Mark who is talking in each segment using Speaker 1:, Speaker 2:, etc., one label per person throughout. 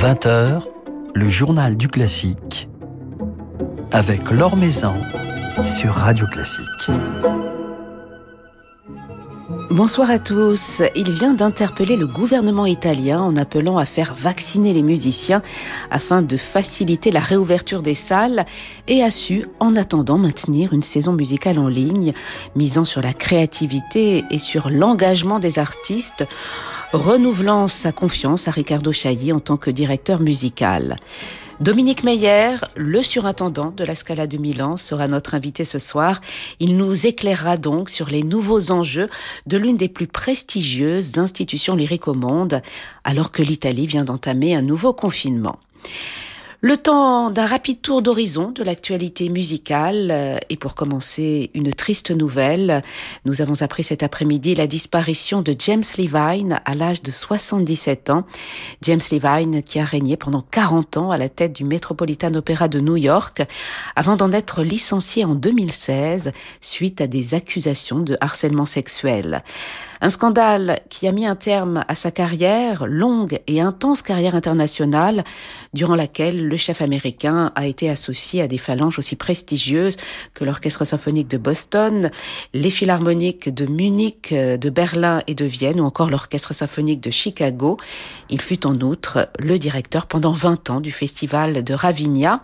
Speaker 1: 20h, le journal du classique avec Laure Maison sur Radio Classique.
Speaker 2: Bonsoir à tous. Il vient d'interpeller le gouvernement italien en appelant à faire vacciner les musiciens afin de faciliter la réouverture des salles et a su, en attendant, maintenir une saison musicale en ligne, misant sur la créativité et sur l'engagement des artistes, renouvelant sa confiance à Riccardo Chailly en tant que directeur musical. Dominique Meyer, le surintendant de la Scala de Milan, sera notre invité ce soir. Il nous éclairera donc sur les nouveaux enjeux de l'une des plus prestigieuses institutions lyriques au monde, alors que l'Italie vient d'entamer un nouveau confinement. Le temps d'un rapide tour d'horizon de l'actualité musicale. Euh, et pour commencer, une triste nouvelle. Nous avons appris cet après-midi la disparition de James Levine à l'âge de 77 ans. James Levine qui a régné pendant 40 ans à la tête du Metropolitan Opera de New York avant d'en être licencié en 2016 suite à des accusations de harcèlement sexuel. Un scandale qui a mis un terme à sa carrière, longue et intense carrière internationale, durant laquelle le chef américain a été associé à des phalanges aussi prestigieuses que l'Orchestre symphonique de Boston, les philharmoniques de Munich, de Berlin et de Vienne, ou encore l'Orchestre symphonique de Chicago. Il fut en outre le directeur pendant 20 ans du festival de Ravinia.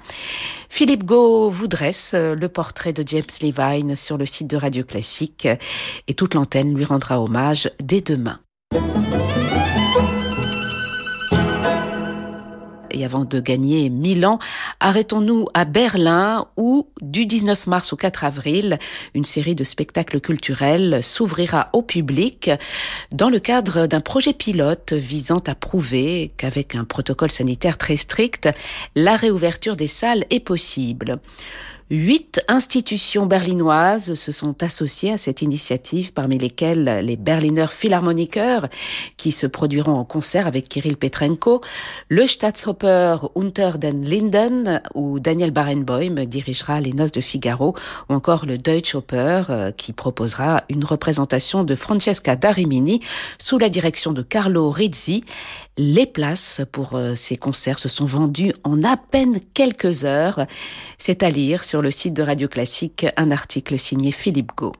Speaker 2: Philippe Gau vous dresse le portrait de James Levine sur le site de Radio Classique et toute l'antenne lui rendra hommage dès demain. Et avant de gagner Milan, arrêtons-nous à Berlin où, du 19 mars au 4 avril, une série de spectacles culturels s'ouvrira au public dans le cadre d'un projet pilote visant à prouver qu'avec un protocole sanitaire très strict, la réouverture des salles est possible. Huit institutions berlinoises se sont associées à cette initiative, parmi lesquelles les Berliner Philharmoniker, qui se produiront en concert avec Kirill Petrenko, le Staatsoper Unter den Linden, où Daniel Barenboim dirigera les Noces de Figaro, ou encore le Deutsche Oper, euh, qui proposera une représentation de Francesca Darimini sous la direction de Carlo Rizzi. Les places pour euh, ces concerts se sont vendues en à peine quelques heures. C'est à lire sur le site de Radio Classique un article signé Philippe Gau.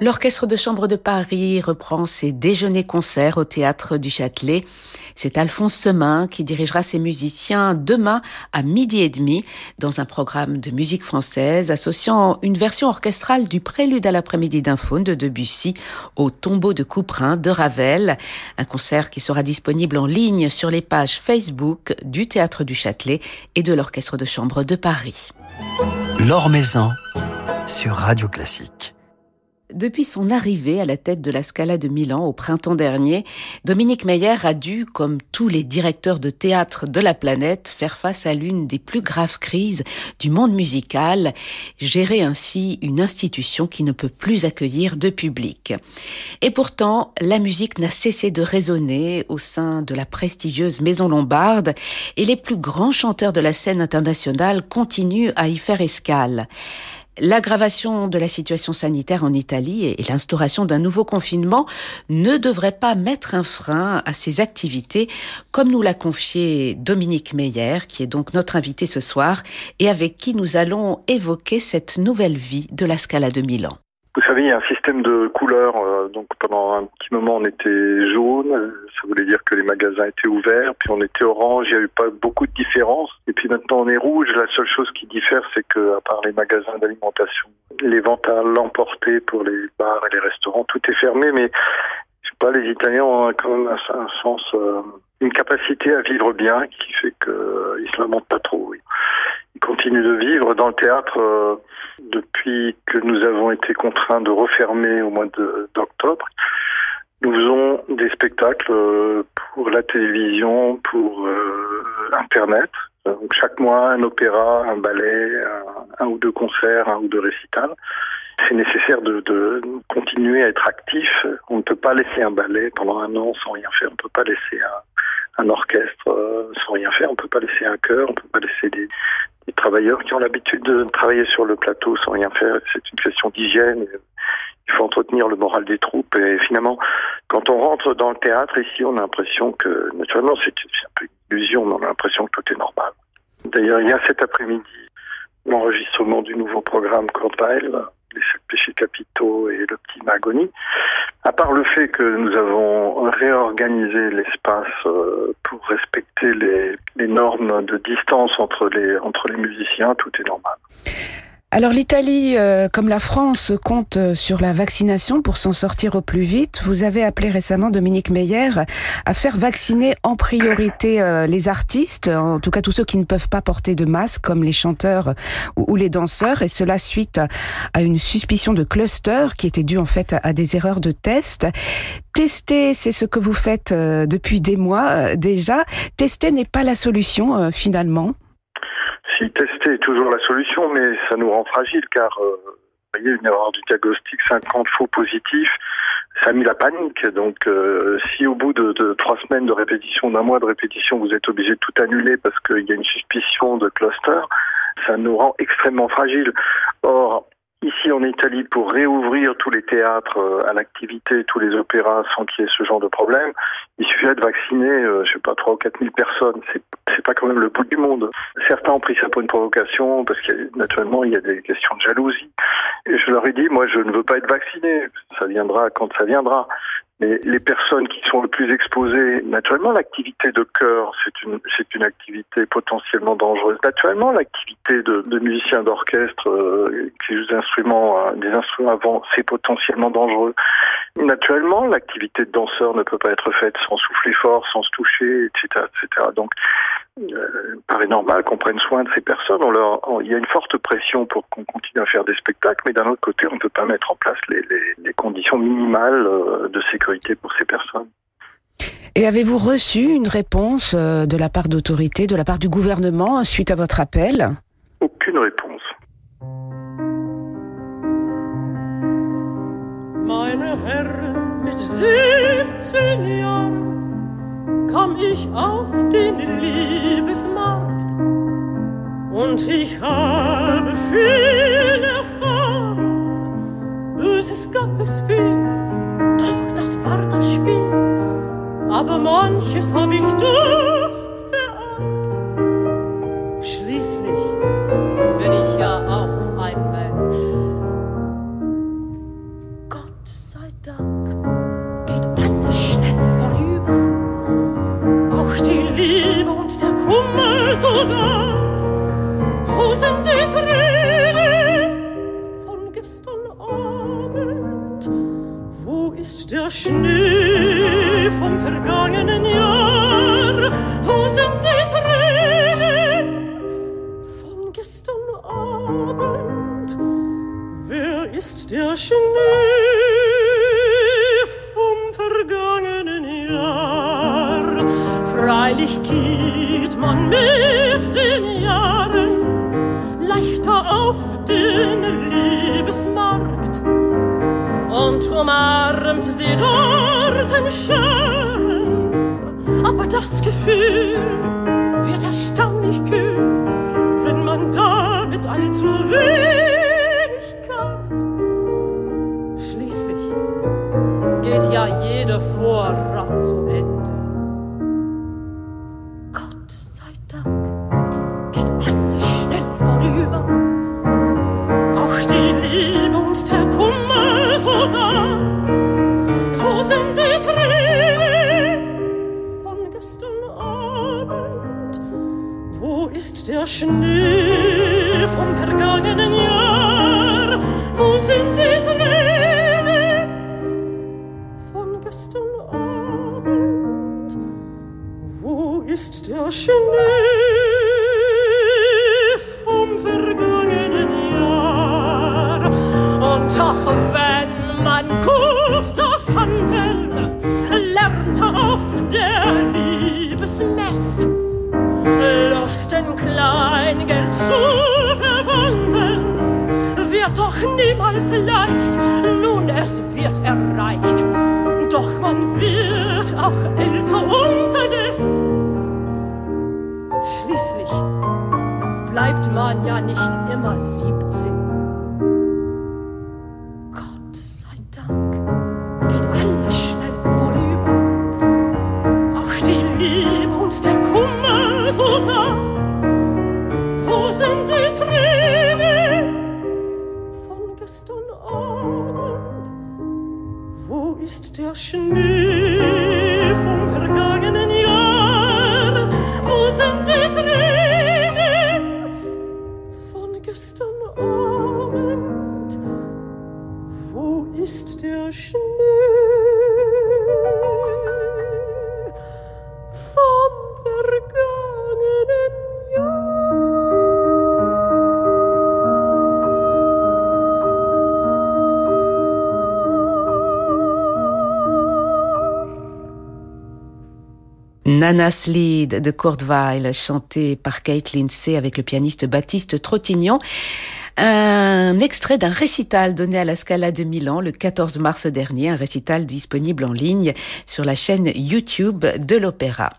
Speaker 2: L'Orchestre de chambre de Paris reprend ses déjeuners-concerts au théâtre du Châtelet. C'est Alphonse Semin qui dirigera ses musiciens demain à midi et demi dans un programme de musique française associant une version orchestrale du prélude à l'après-midi d'un faune de Debussy au tombeau de Couperin de Ravel. Un concert qui sera disponible en ligne sur les pages Facebook du théâtre du Châtelet et de l'Orchestre de chambre de Paris.
Speaker 1: L'Or Maison sur Radio Classique.
Speaker 2: Depuis son arrivée à la tête de la Scala de Milan au printemps dernier, Dominique Meyer a dû, comme tous les directeurs de théâtre de la planète, faire face à l'une des plus graves crises du monde musical, gérer ainsi une institution qui ne peut plus accueillir de public. Et pourtant, la musique n'a cessé de résonner au sein de la prestigieuse Maison Lombarde et les plus grands chanteurs de la scène internationale continuent à y faire escale. L'aggravation de la situation sanitaire en Italie et l'instauration d'un nouveau confinement ne devraient pas mettre un frein à ces activités, comme nous l'a confié Dominique Meyer, qui est donc notre invité ce soir, et avec qui nous allons évoquer cette nouvelle vie de la Scala de Milan.
Speaker 3: Vous savez, il y a un système de couleurs. Euh, donc pendant un petit moment, on était jaune. Ça voulait dire que les magasins étaient ouverts. Puis on était orange. Il n'y a eu pas beaucoup de différence. Et puis maintenant, on est rouge. La seule chose qui diffère, c'est que à part les magasins d'alimentation, les ventes à l'emporter pour les bars et les restaurants, tout est fermé. Mais je sais pas, les Italiens ont quand même un, sens, euh, une capacité à vivre bien qui fait qu'ils euh, se lamentent pas trop. Ils continuent de vivre dans le théâtre. Depuis que nous avons été contraints de refermer au mois d'octobre, nous faisons des spectacles euh, pour la télévision, pour euh, Internet. Donc chaque mois, un opéra, un ballet, un, ou deux concerts, un ou deux récitals. C'est nécessaire de, de, continuer à être actif. On ne peut pas laisser un ballet pendant un an sans rien faire. On ne peut pas laisser un, un orchestre euh, sans rien faire. On ne peut pas laisser un chœur. On ne peut pas laisser des, travailleurs qui ont l'habitude de travailler sur le plateau sans rien faire. C'est une question d'hygiène. il faut entretenir le moral des troupes. Et finalement, quand on rentre dans le théâtre ici, on a l'impression que, naturellement, c'est un peu une illusion, mais on a l'impression que tout est normal. D'ailleurs, il y a cet après-midi l'enregistrement du nouveau programme Corbeil, péchés capitaux et le petit. À part le fait que nous avons réorganisé l'espace euh, pour respecter les, les normes de distance les, entre les musiciens, tout est normal.
Speaker 2: Alors l'Italie, euh, comme la France, compte euh, sur la vaccination pour s'en sortir au plus vite. Vous avez appelé récemment Dominique Meyer à faire vacciner en priorité euh, les artistes, en tout cas tous ceux qui ne peuvent pas porter de masque, comme les chanteurs ou, les danseurs, et cela suite à une suspicion de cluster qui était due en fait à, des erreurs de test. Tester, c'est ce que vous faites depuis des mois déjà. Tester n'est pas la solution finalement.
Speaker 3: Si tester est toujours la solution, mais ça nous rend fragile car euh, vous voyez, une erreur du diagnostic, 50 faux positifs, ça a mis la panique. Donc, euh, si au bout de, de, trois semaines de répétition, d'un mois de répétition, vous êtes obligé de tout annuler parce qu'il y a une suspicion de cluster, ça nous rend extrêmement fragile. Or, ici en Italie pour réouvrir tous les théâtres euh, à l'activité, tous les opéras sans qu'il y ait ce genre de problème, il suffit de vacciner, euh, je sais pas, 3 ou 4 000 personnes. C'est, c'est pas quand même le bout du monde. Certains ont pris ça pour une provocation parce que naturellement il y a des questions de jalousie. Et je leur ai dit, moi je ne veux pas être vacciné. Ça viendra quand ça viendra. Mais les personnes qui sont le plus exposées, naturellement, l'activité de chœur, c'est une, c'est une activité potentiellement dangereuse. Naturellement, l'activité de, de musiciens d'orchestre euh, qui jouent des instruments, euh, des instruments avant, c'est potentiellement dangereux. Naturellement, l'activité de danseur ne peut pas être faite sans souffler fort, sans se toucher, etc., etc. Donc, euh, il paraît normal qu'on prenne soin de ces personnes. On leur, il y a une forte pression pour qu'on continue à faire des spectacles, mais d'un autre côté, on ne peut pas mettre en place les, les, les conditions minimales euh, de sécurité pour ces personnes.
Speaker 2: Et avez-vous reçu une réponse euh, de la part d'autorités, de la part du gouvernement suite à votre appel?
Speaker 3: Aucune réponse. Meine Herren mit 17 Jahren
Speaker 4: komm ich auf den Liebesmarkt und ich habe viel erfahren. Böses gab es viel, doch das war das Spiel. Aber manches hab ich doch verargt. Schließlich Schnee umarmt sie dort in Scharen. Aber das Gefühl wird erstaunlich kühl, wenn man damit allzu wenig kann. Schließlich geht ja jeder Vorrat zu Ende. Niemals leicht, nun es wird erreicht. Doch man wird auch älter unterdessen. Schließlich bleibt man ja nicht immer siebzehn.
Speaker 2: Nana's Lead de Kurt Weill, chanté par Kate Lindsay avec le pianiste Baptiste Trottignon. Un extrait d'un récital donné à la Scala de Milan le 14 mars dernier, un récital disponible en ligne sur la chaîne YouTube de l'opéra.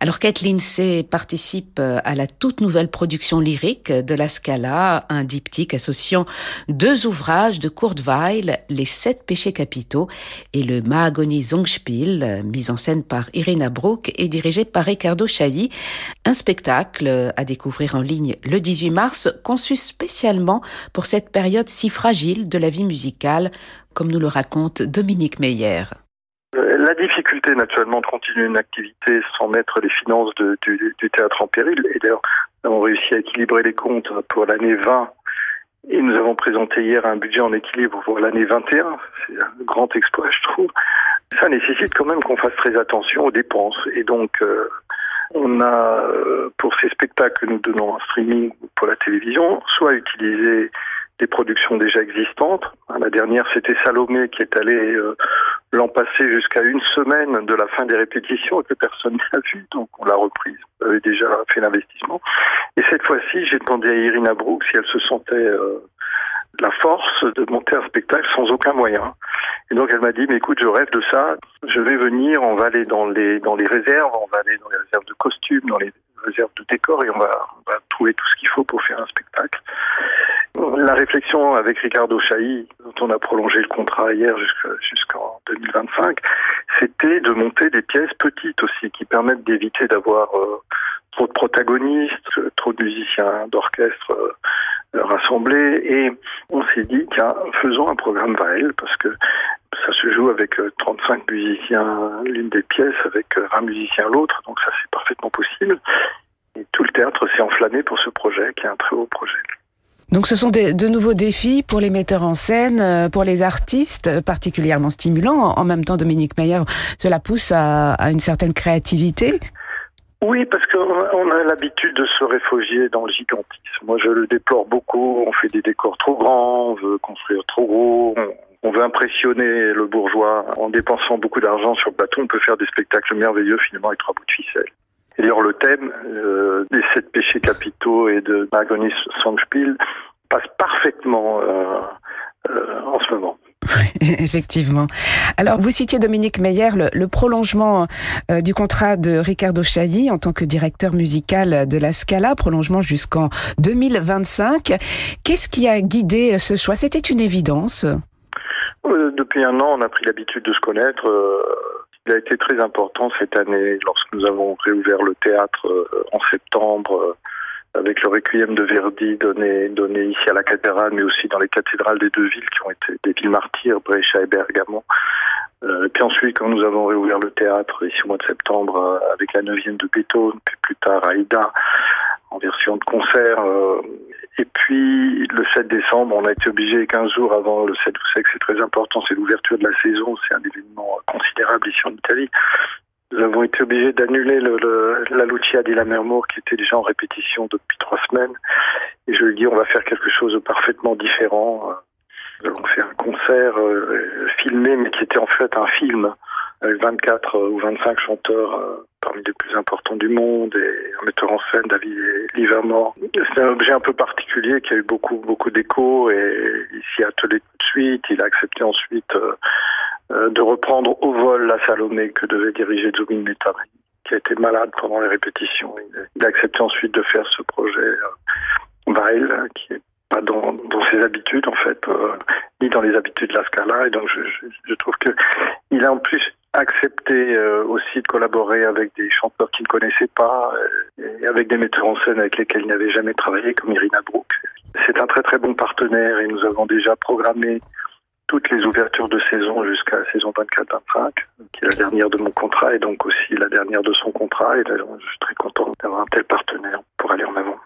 Speaker 2: Alors Kate Lindsay participe euh, à la toute nouvelle production lyrique de la Scala, un diptyque associant deux ouvrages de Kurt Weill, Les Sept Péchés Capitaux et le Mahagoni Zongspiel, mis en scène par Irina Brook et dirigé par Ricardo Chailly. Un spectacle à découvrir en ligne le 18 mars, conçu spécialement pour cette période si fragile de la vie musicale, comme nous le raconte Dominique Meyer.
Speaker 3: Difficulté, naturellement, de continuer une activité sans mettre les finances du, théâtre en péril. Et d'ailleurs, nous avons réussi à équilibrer les comptes pour l'année 20. Et nous avons présenté hier un budget en équilibre pour l'année 21. C'est un grand exploit, je trouve. Ça nécessite quand même qu'on fasse très attention aux dépenses. Et donc, euh, on a, euh, pour ces spectacles que nous donnons en streaming pour la télévision, soit utilisé des productions déjà existantes. La dernière, c'était Salomé qui est allé euh, l'an passé jusqu'à une semaine de la fin des répétitions et que personne n'a vu, donc on l'a reprise. On avait déjà fait l'investissement. Et cette fois-ci, j'ai demandé à Irina Brook si elle se sentait euh, la force de monter un spectacle sans aucun moyen. Et donc elle m'a dit, mais écoute, je rêve de ça, je vais venir, on va aller dans les, dans les réserves, on va aller dans les réserves de costumes, dans les réserves de décors et on va, on va trouver tout ce qu'il faut pour faire un spectacle. La réflexion avec Ricardo Chailly, dont on a prolongé le contrat hier jusqu'en 2025, c'était de monter des pièces petites aussi, qui permettent d'éviter d'avoir euh, trop de protagonistes, trop de musiciens d'orchestre euh, rassemblés. Et on s'est dit, tiens, faisons un programme Vael, parce que ça se joue avec 35 musiciens l'une des pièces, avec 20 musiciens l'autre, donc ça c'est parfaitement possible. Et tout le théâtre s'est enflammé pour ce projet, qui est un très haut projet.
Speaker 2: Donc ce sont de nouveaux défis pour les metteurs en scène, euh, pour les artistes, particulièrement stimulants. En même temps, Dominique Meyer, cela pousse à, une certaine créativité.
Speaker 3: Oui, parce qu'on a l'habitude de se réfugier dans le gigantisme. Moi, je le déplore beaucoup. On fait des décors trop grands, on veut construire trop gros, on veut impressionner le bourgeois. En dépensant beaucoup d'argent sur le plateau, on peut faire des spectacles merveilleux finalement avec trois bouts de ficelle. Et d'ailleurs, le thème euh, des sept péchés capitaux et de Magonis Songspiel passe parfaitement euh, euh, en ce moment.
Speaker 2: Effectivement. Alors, vous citiez Dominique Meyer, le, le prolongement euh, du contrat de Ricardo Chailly en tant que directeur musical de la Scala, prolongement jusqu'en 2025. Qu'est-ce qui a guidé ce choix? C'était une évidence?
Speaker 3: Euh, Depuis un an, on a pris l'habitude de se connaître. Euh, il a été très important cette année lorsque nous avons réouvert le théâtre euh, en septembre avec le requiem de Verdi donné, ici à la cathédrale, mais aussi dans les cathédrales des deux villes qui ont été des villes martyrs, Brescia et Bergamo. Euh, puis ensuite, quand nous avons réouvert le théâtre ici au mois de septembre euh, avec la neuvième de Beethoven, puis plus tard Aïda en version de concert. Euh, et puis le 7 décembre, on a été obligé 15 jours avant le 7, vous savez que c'est très important, c'est l'ouverture de la saison, c'est un événement considérable ici en Italie. Nous avons été obligés d'annuler le, le, la Lucia di Lammermoor qui était déjà en répétition depuis trois semaines. Et je lui dis, on va faire quelque chose de parfaitement différent. Nous allons faire un concert euh, filmé, mais qui était en fait un film avec 24 euh, ou 25 chanteurs euh, parmi les plus importants du monde et un metteur en scène, David Livermore. C'est un objet un peu particulier qui a eu beaucoup beaucoup d'écho et il s'y a attelé tout de suite. Il a accepté ensuite euh, de reprendre au vol la Salomé que devait diriger Zubin Mehta, qui a été malade pendant les répétitions. Il a accepté ensuite de faire ce projet euh, Vail, qui est pas dans, ses habitudes en fait, euh, ni dans les habitudes de la Scala. Et donc je, je, je trouve que il a en plus accepté euh, aussi de collaborer avec des chanteurs qu'il ne connaissait pas euh, et avec des metteurs en scène avec lesquels il n'avait jamais travaillé, comme Irina Brook. C'est un très très bon partenaire et nous avons déjà programmé toutes les ouvertures de saison jusqu'à la saison 24-25, qui est la dernière de mon contrat et donc aussi la dernière de son contrat. Et je suis très content d'avoir un tel partenaire pour aller en avant.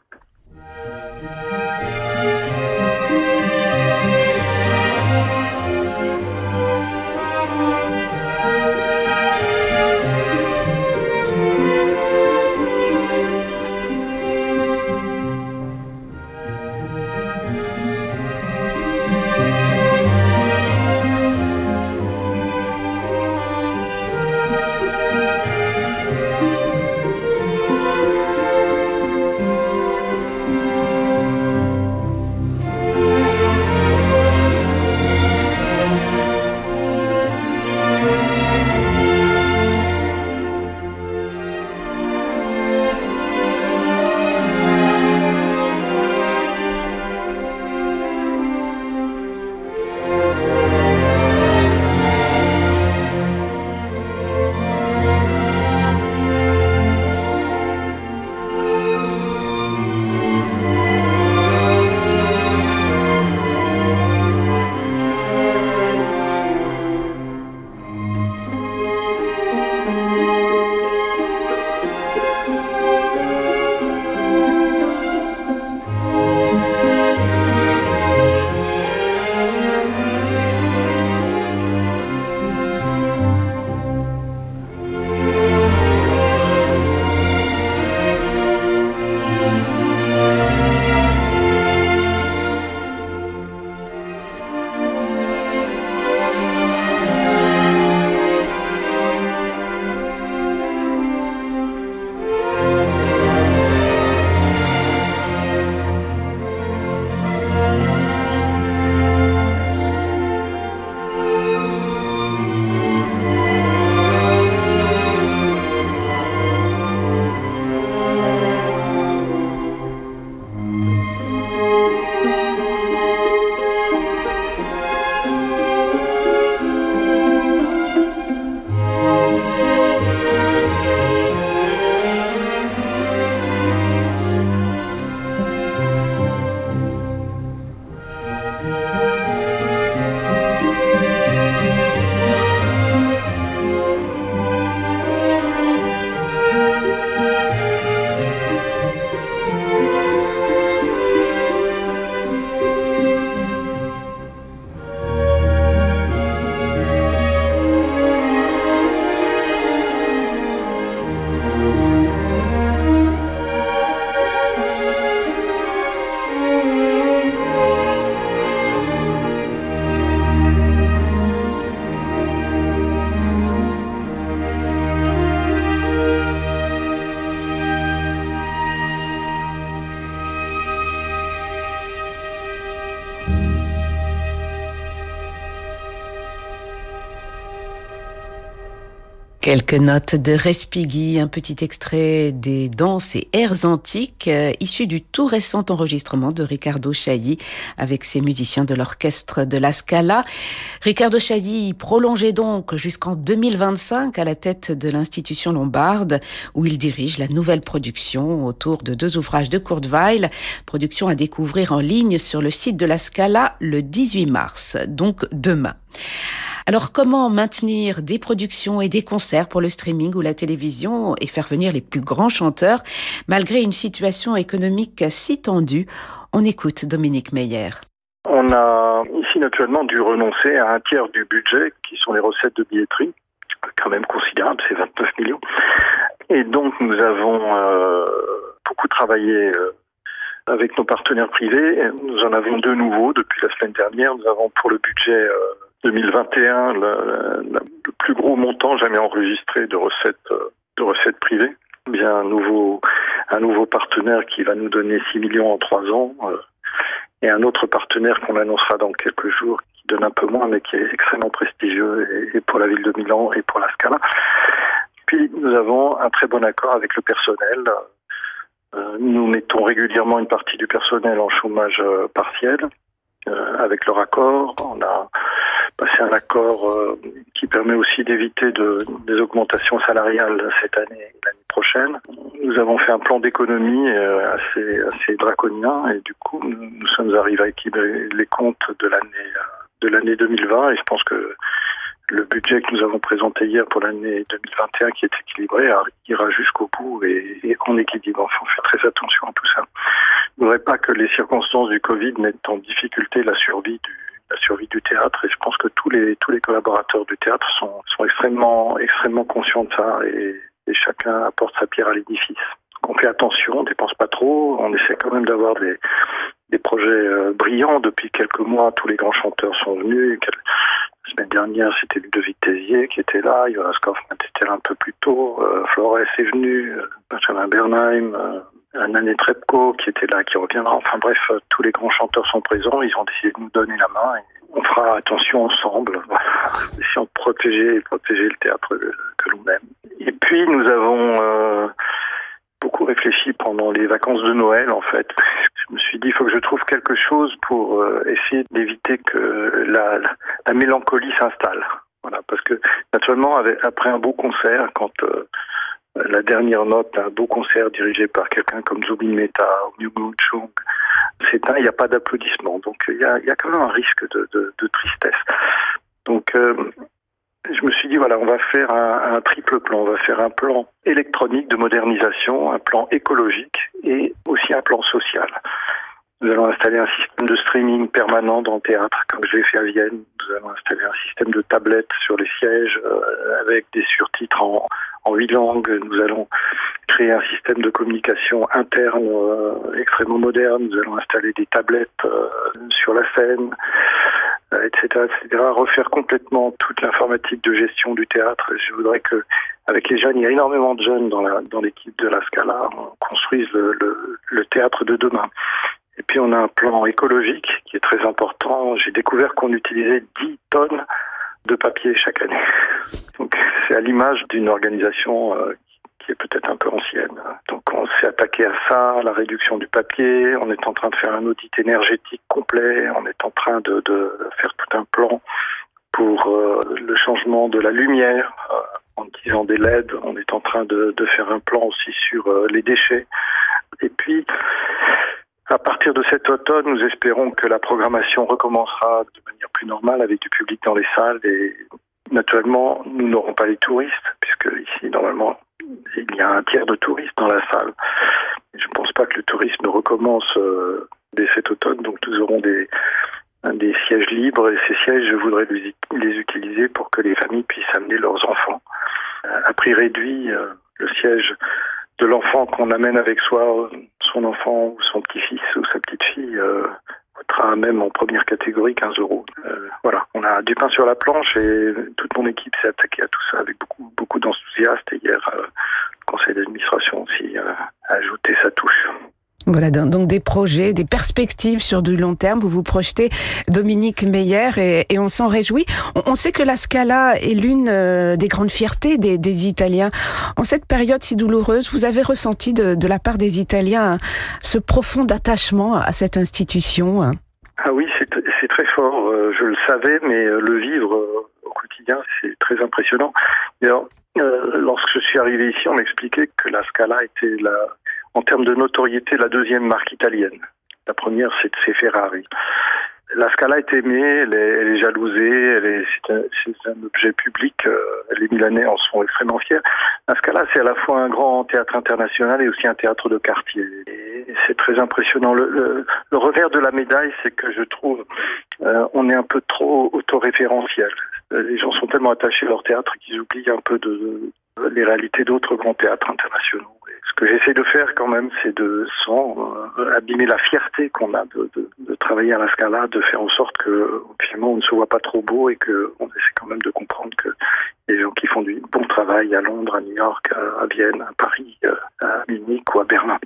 Speaker 2: Quelques notes de Respighi, un petit extrait des danses et airs antiques euh, issus du tout récent enregistrement de Ricardo Chailly avec ses musiciens de l'orchestre de la Scala. Ricardo Chailly prolongé donc jusqu'en 2025 à la tête de l'institution lombarde où il dirige la nouvelle production autour de deux ouvrages de Weill, production à découvrir en ligne sur le site de la Scala le 18 mars, donc demain. Alors comment maintenir des productions et des concerts pour le streaming ou la télévision et faire venir les plus grands chanteurs malgré une situation économique si tendue On écoute Dominique Meyer.
Speaker 3: On a ici naturellement dû renoncer à un tiers du budget qui sont les recettes de billetterie, quand même considérable, c'est 29 millions. Et donc nous avons euh, beaucoup travaillé euh, avec nos partenaires privés. Nous en avons deux nouveaux depuis la semaine dernière. Nous avons pour le budget euh, 2021 le, plus gros montant jamais enregistré de recettes de recettes privées. Bien un nouveau un nouveau partenaire qui va nous donner 6 millions en trois ans euh, et un autre partenaire qu'on annoncera dans quelques jours qui donne un peu moins mais qui est extrêmement prestigieux et, et pour la ville de Milan et pour la Scala. Puis nous avons un très bon accord avec le personnel. Euh, nous mettons régulièrement une partie du personnel en chômage euh, partiel euh, avec leur accord. On a passé un accord euh, qui permet aussi d'éviter de, des augmentations salariales cette année et l'année prochaine. Nous avons fait un plan d'économie euh, assez, assez draconien et du coup, nous, sommes arrivés à équilibrer les comptes de l'année de l'année 2020 et je pense que le budget que nous avons présenté hier pour l'année 2021 qui est équilibré ira jusqu'au bout et, en équilibre. Enfin, on fait très attention à tout ça. Je ne voudrais pas que les circonstances du Covid mettent en difficulté la survie du, la survie du théâtre et je pense que tous les tous les collaborateurs du théâtre sont, sont extrêmement extrêmement conscients de ça et, chacun apporte sa pierre à l'édifice. On fait attention, on dépense pas trop, on essaie quand même d'avoir des, des projets euh, brillants. Depuis quelques mois, tous les grands chanteurs sont venus. La semaine dernière, c'était Ludovic Tézier qui était là, Jonas Kaufmann était là un peu plus tôt, euh, Flores est venu, euh, Benjamin Bernheim, euh, Anne Trepko qui était là, qui reviendra. Enfin bref, tous les grands chanteurs sont présents, ils ont décidé de nous donner la main. Et on fera attention ensemble, essayant de protéger et protéger le théâtre que l'on aime. Et puis nous avons euh, beaucoup réfléchi pendant les vacances de Noël en fait. Je me suis dit il faut que je trouve quelque chose pour euh, essayer d'éviter que la, la, la mélancolie s'installe. Voilà, parce que naturellement après un beau concert, quand euh, la dernière note d'un beau concert dirigé par quelqu'un comme Zubin Mehta ou Myung Chung s'éteint, il n'y a pas d'applaudissement. Donc il y a, quand même un risque de, tristesse. Donc euh, je me suis dit, voilà, on va faire un, un, triple plan. On va faire un plan électronique de modernisation, un plan écologique et aussi un plan social. Nous allons installer un système de streaming permanent dans le théâtre, comme je l'ai fait à Vienne. Nous allons installer un système de tablettes sur les sièges euh, avec des surtitres en, en huit langues. Nous allons créer un système de communication interne euh, extrêmement moderne. Nous allons installer des tablettes euh, sur la scène, etc., etc. Refaire complètement toute l'informatique de gestion du théâtre. Je voudrais que, avec les jeunes, il y a énormément de jeunes dans la dans l'équipe de la Scala. On construise le, le, le théâtre de demain. Et puis on a un plan écologique qui est très important. J'ai découvert qu'on utilisait 10 tonnes de papier chaque année. Donc c'est à l'image d'une organisation euh, qui est peut-être un peu ancienne. Donc on s'est attaqué à ça, à la réduction du papier. On est en train de faire un audit énergétique complet. On est en train de, faire tout un plan pour euh, le changement de la lumière. Euh, en utilisant des LED, on est en train de, de faire un plan aussi sur les déchets. Et puis, à partir de cet automne, nous espérons que la programmation recommencera de manière plus normale avec du public dans les salles et naturellement, nous n'aurons pas les touristes puisque ici, normalement, il y a un tiers de touristes dans la salle. Je ne pense pas que le tourisme recommence euh, dès cet automne, donc nous aurons des, des sièges libres et ces sièges, je voudrais les, utiliser pour que les familles puissent amener leurs enfants. Euh, à prix réduit, euh, le siège de l'enfant qu'on amène avec soi, son enfant ou son petit-fils ou sa petite-fille, euh, coûtera même en première catégorie 15 euros. Euh, voilà, on a du pain sur la planche et toute mon équipe s'est attaquée à tout ça avec beaucoup, beaucoup d'enthousiasme. Et hier, euh, le conseil d'administration aussi a ajouté.
Speaker 2: Voilà, donc des projets, des perspectives sur du long terme. Vous vous projetez, Dominique Meyer, et, on s'en réjouit. On, sait que la Scala est l'une euh, des grandes fiertés des, Italiens. En cette période si douloureuse, vous avez ressenti de, la part des Italiens ce profond attachement à cette institution hein?
Speaker 3: Ah oui, c'est très fort. Euh, je le savais, mais euh, le vivre au quotidien, c'est très impressionnant. Euh, lorsque je suis arrivé ici, on m'expliquait que la Scala était la en termes de notoriété, la deuxième marque italienne. La première, c'est Ferrari. La Scala est aimée, elle est, elle jalousée, c'est, un, objet public. Euh, les Milanais en sont extrêmement fiers. La Scala, c'est à la fois un grand théâtre international et aussi un théâtre de quartier. C'est très impressionnant. Le, revers de la médaille, c'est que je trouve euh, on est un peu trop autoréférentiel. Les gens sont tellement attachés à leur théâtre qu'ils oublient un peu de, les réalités d'autres grands théâtres internationaux que j'essaie de faire quand même, c'est de, sans euh, abîmer la fierté qu'on a de, de, de, travailler à la Scala, de faire en sorte que finalement on ne se voit pas trop beau et qu'on essaie quand même de comprendre que les gens qui font du bon travail à Londres, à New York, à, à Vienne, à Paris, euh, à Munich ou à Berlin.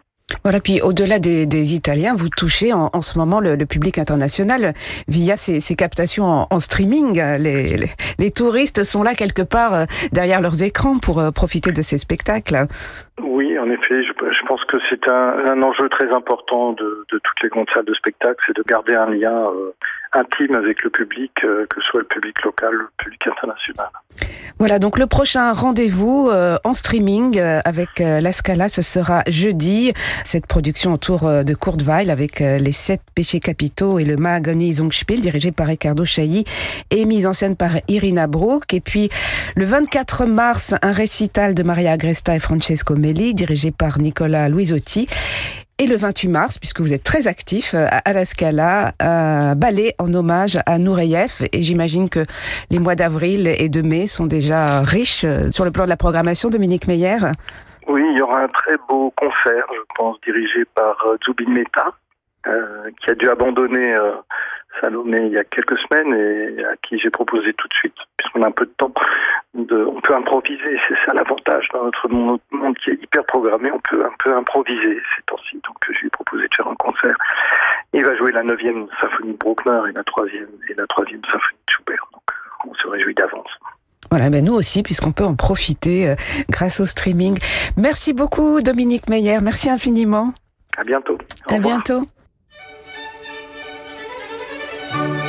Speaker 2: Voilà, puis au-delà des, des, Italiens, vous touchez en, en ce moment le, le, public international via ces, ces captations en, en streaming. Les, les, les, touristes sont là quelque part euh, derrière leurs écrans pour euh, profiter de ces spectacles.
Speaker 3: Oui, en effet, je, pense que c'est un, enjeu très important de, de, toutes les grandes salles de spectacle, c'est de garder un lien euh, intime avec le public, que ce soit le public local, le public international.
Speaker 5: Voilà, donc le prochain rendez-vous en streaming avec La Scala, ce sera jeudi. Cette production autour de Courteweil avec les sept péchés capitaux et le Mahagoni Zongspiel, dirigé par Ricardo Chailly et mise en scène par Irina Brook. Et puis le 24 mars, un récital de Maria Agresta et Francesco Melli, dirigé par Nicolas Luisotti. Et le 28 mars, puisque vous êtes très actif euh, à la Scala, un ballet en hommage à Nureyev. Et j'imagine que les mois d'avril et de mai sont déjà riches euh, sur le plan de la programmation, Dominique Meyer.
Speaker 3: Oui, il y aura un très beau concert, je pense, dirigé par euh, Zubin Mehta, qui a dû abandonner Salomé il y a quelques semaines et à qui j'ai proposé tout de suite, puisqu'on a un peu de temps, de, on peut improviser, c'est ça l'avantage dans notre monde, qui est hyper programmé, on peut un peu improviser ces temps-ci. Donc je lui ai proposé de faire un concert. Il va jouer la neuvième symphonie de Bruckner et la troisième et la troisième symphonie de Schubert. Donc on se réjouit d'avance.
Speaker 5: Voilà, ben nous aussi, puisqu'on peut en profiter euh, grâce au streaming. Merci beaucoup, Dominique Meyer. Merci infiniment.
Speaker 3: À bientôt.
Speaker 5: à bientôt.
Speaker 2: thank you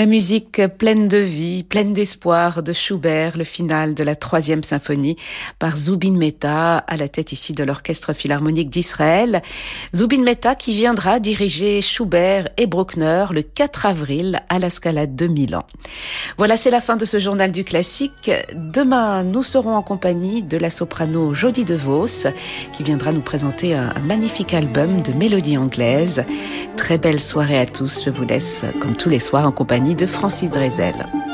Speaker 2: La musique pleine de vie, pleine d'espoir de Schubert, le final de la troisième symphonie par Zubin Mehta, à la tête ici de l'Orchestre Philharmonique d'Israël. Zubin Mehta qui viendra diriger Schubert et Bruckner le 4 avril à la de Milan. Voilà, c'est la fin de ce journal du classique. Demain, nous serons en compagnie de la soprano Jodie DeVos qui viendra nous présenter un, magnifique album de mélodies anglaises. Très belle soirée à tous. Je vous laisse, comme tous les soirs, en de Francis Drezel.